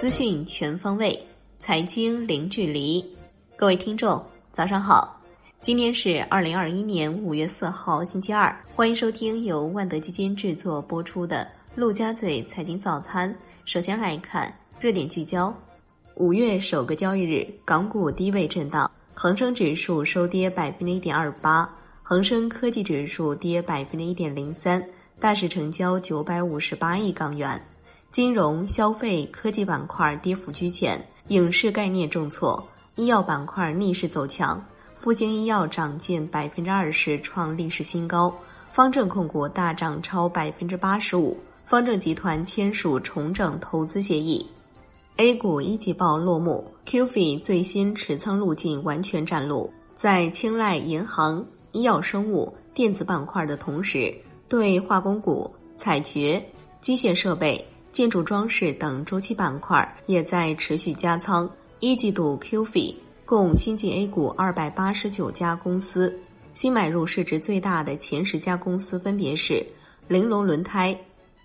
资讯全方位，财经零距离。各位听众，早上好！今天是二零二一年五月四号，星期二。欢迎收听由万德基金制作播出的《陆家嘴财经早餐》。首先来看热点聚焦。五月首个交易日，港股低位震荡，恒生指数收跌百分之一点二八，恒生科技指数跌百分之一点零三，大市成交九百五十八亿港元。金融、消费、科技板块跌幅居前，影视概念重挫，医药板块逆势走强，复星医药涨近百分之二十，创历史新高。方正控股大涨超百分之八十五，方正集团签署重整投资协议。A 股一季报落幕，QF 最新持仓路径完全展露，在青睐银行、医药生物、电子板块的同时，对化工股、采掘、机械设备。建筑装饰等周期板块也在持续加仓。一季度 QF 共新进 A 股二百八十九家公司，新买入市值最大的前十家公司分别是：玲珑轮胎、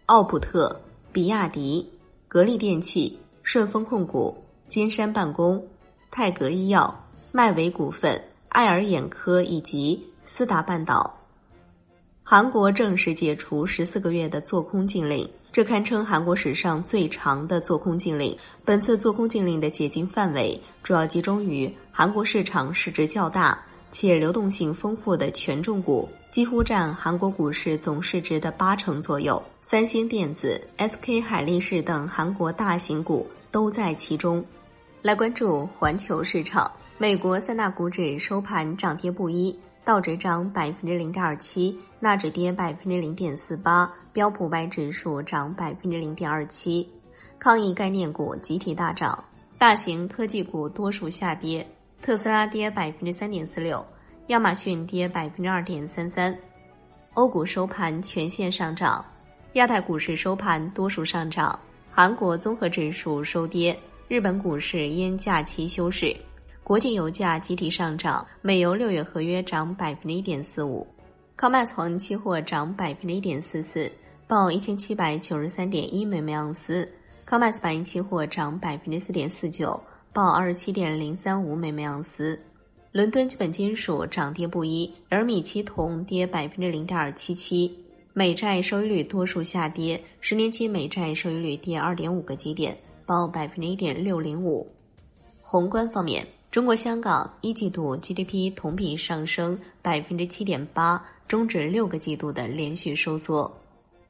奥普特、比亚迪、格力电器、顺丰控股、金山办公、泰格医药、迈维股份、爱尔眼科以及思达半岛。韩国正式解除十四个月的做空禁令。这堪称韩国史上最长的做空禁令。本次做空禁令的解禁范围主要集中于韩国市场市值较大且流动性丰富的权重股，几乎占韩国股市总市值的八成左右。三星电子、SK 海力士等韩国大型股都在其中。来关注环球市场，美国三大股指收盘涨跌不一。道指涨百分之零点二七，纳指跌百分之零点四八，标普百指数涨百分之零点二七。抗疫概念股集体大涨，大型科技股多数下跌，特斯拉跌百分之三点四六，亚马逊跌百分之二点三三。欧股收盘全线上涨，亚太股市收盘多数上涨，韩国综合指数收跌，日本股市因假期休市。国际油价集体上涨，美油六月合约涨百分之一点四五，COMEX 期货涨百分之一点四四，报一千七百九十三点一美每盎司；COMEX 白银期货涨百分之四点四九，报二十七点零三五美每盎司。伦敦基本金属涨跌不一，而米期铜跌百分之零点二七七，美债收益率多数下跌，十年期美债收益率跌二点五个基点，报百分之一点六零五。宏观方面。中国香港一季度 GDP 同比上升百分之七点八，终止六个季度的连续收缩。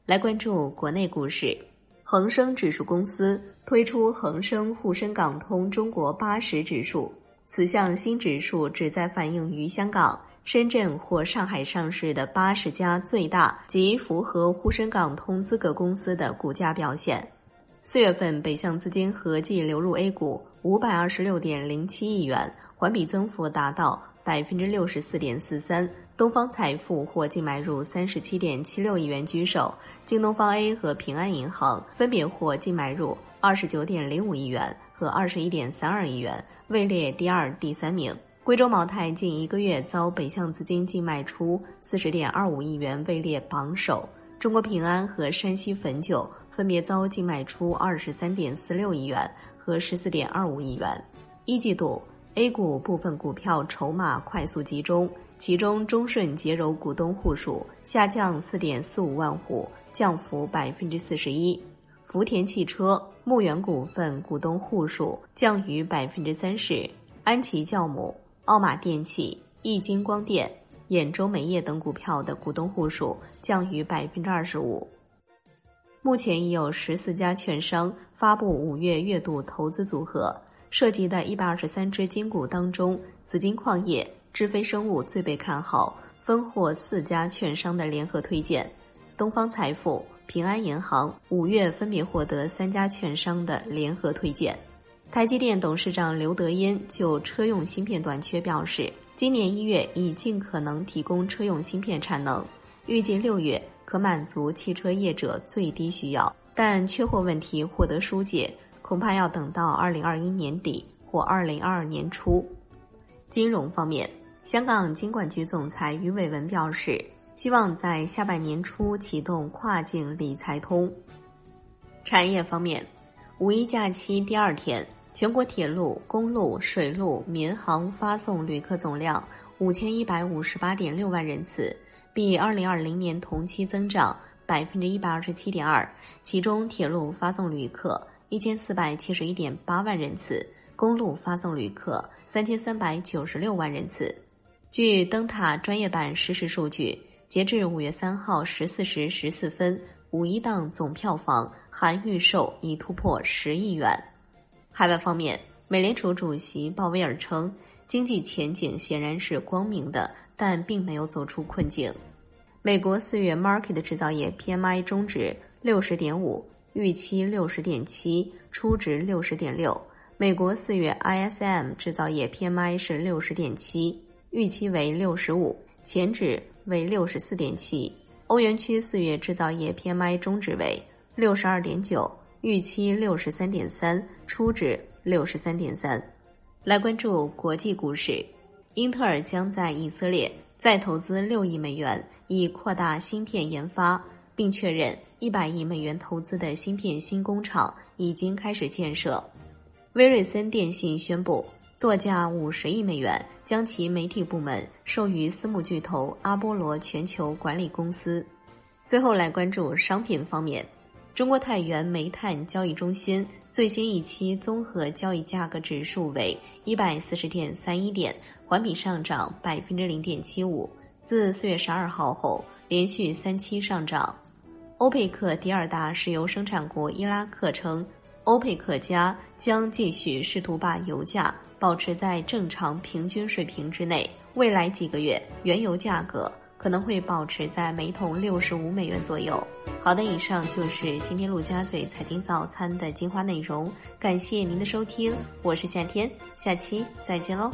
来关注国内股市，恒生指数公司推出恒生沪深港通中国八十指数，此项新指数旨在反映于香港、深圳或上海上市的八十家最大及符合沪深港通资格公司的股价表现。四月份北向资金合计流入 A 股五百二十六点零七亿元，环比增幅达到百分之六十四点四三。东方财富获净买入三十七点七六亿元居首，京东方 A 和平安银行分别获净买入二十九点零五亿元和二十一点三二亿元，位列第二、第三名。贵州茅台近一个月遭北向资金净卖出四十点二五亿元，位列榜首。中国平安和山西汾酒分别遭净卖出二十三点四六亿元和十四点二五亿元。一季度 A 股部分股票筹码快速集中，其中中顺洁柔股东户数下降四点四五万户，降幅百分之四十一；福田汽车、牧原股份股东户数降逾百分之三十；安琪酵母、奥马电器、易晶光电。兖州煤业等股票的股东户数降逾百分之二十五。目前已有十四家券商发布五月月度投资组合，涉及的一百二十三只金股当中，紫金矿业、智飞生物最被看好，分获四家券商的联合推荐。东方财富、平安银行五月分别获得三家券商的联合推荐。台积电董事长刘德音就车用芯片短缺表示。今年一月已尽可能提供车用芯片产能，预计六月可满足汽车业者最低需要，但缺货问题获得疏解，恐怕要等到二零二一年底或二零二二年初。金融方面，香港金管局总裁余伟文表示，希望在下半年初启动跨境理财通。产业方面，五一假期第二天，全国铁路、公路、水路、民航发送旅客总量五千一百五十八点六万人次，比二零二零年同期增长百分之一百二十七点二。其中，铁路发送旅客一千四百七十一点八万人次，公路发送旅客三千三百九十六万人次。据灯塔专业版实时数据，截至五月三号十四时十四分，五一档总票房含预售已突破十亿元。海外方面，美联储主席鲍威尔称，经济前景显然是光明的，但并没有走出困境。美国四月 Market 制造业 PMI 终值六十点五，预期六十点七，初值六十点六。美国四月 ISM 制造业 PMI 是六十点七。预期为六十五，前值为六十四点七。欧元区四月制造业 PMI 终值为六十二点九，预期六十三点三，初值六十三点三。来关注国际股市，英特尔将在以色列再投资六亿美元，以扩大芯片研发，并确认一百亿美元投资的芯片新工厂已经开始建设。威瑞森电信宣布。作价五十亿美元，将其媒体部门授予私募巨头阿波罗全球管理公司。最后来关注商品方面，中国太原煤炭交易中心最新一期综合交易价格指数为一百四十点三一点，环比上涨百分之零点七五，自四月十二号后连续三期上涨。欧佩克第二大石油生产国伊拉克称。欧佩克加将继续试图把油价保持在正常平均水平之内。未来几个月，原油价格可能会保持在每桶六十五美元左右。好的，以上就是今天陆家嘴财经早餐的精华内容，感谢您的收听，我是夏天，下期再见喽。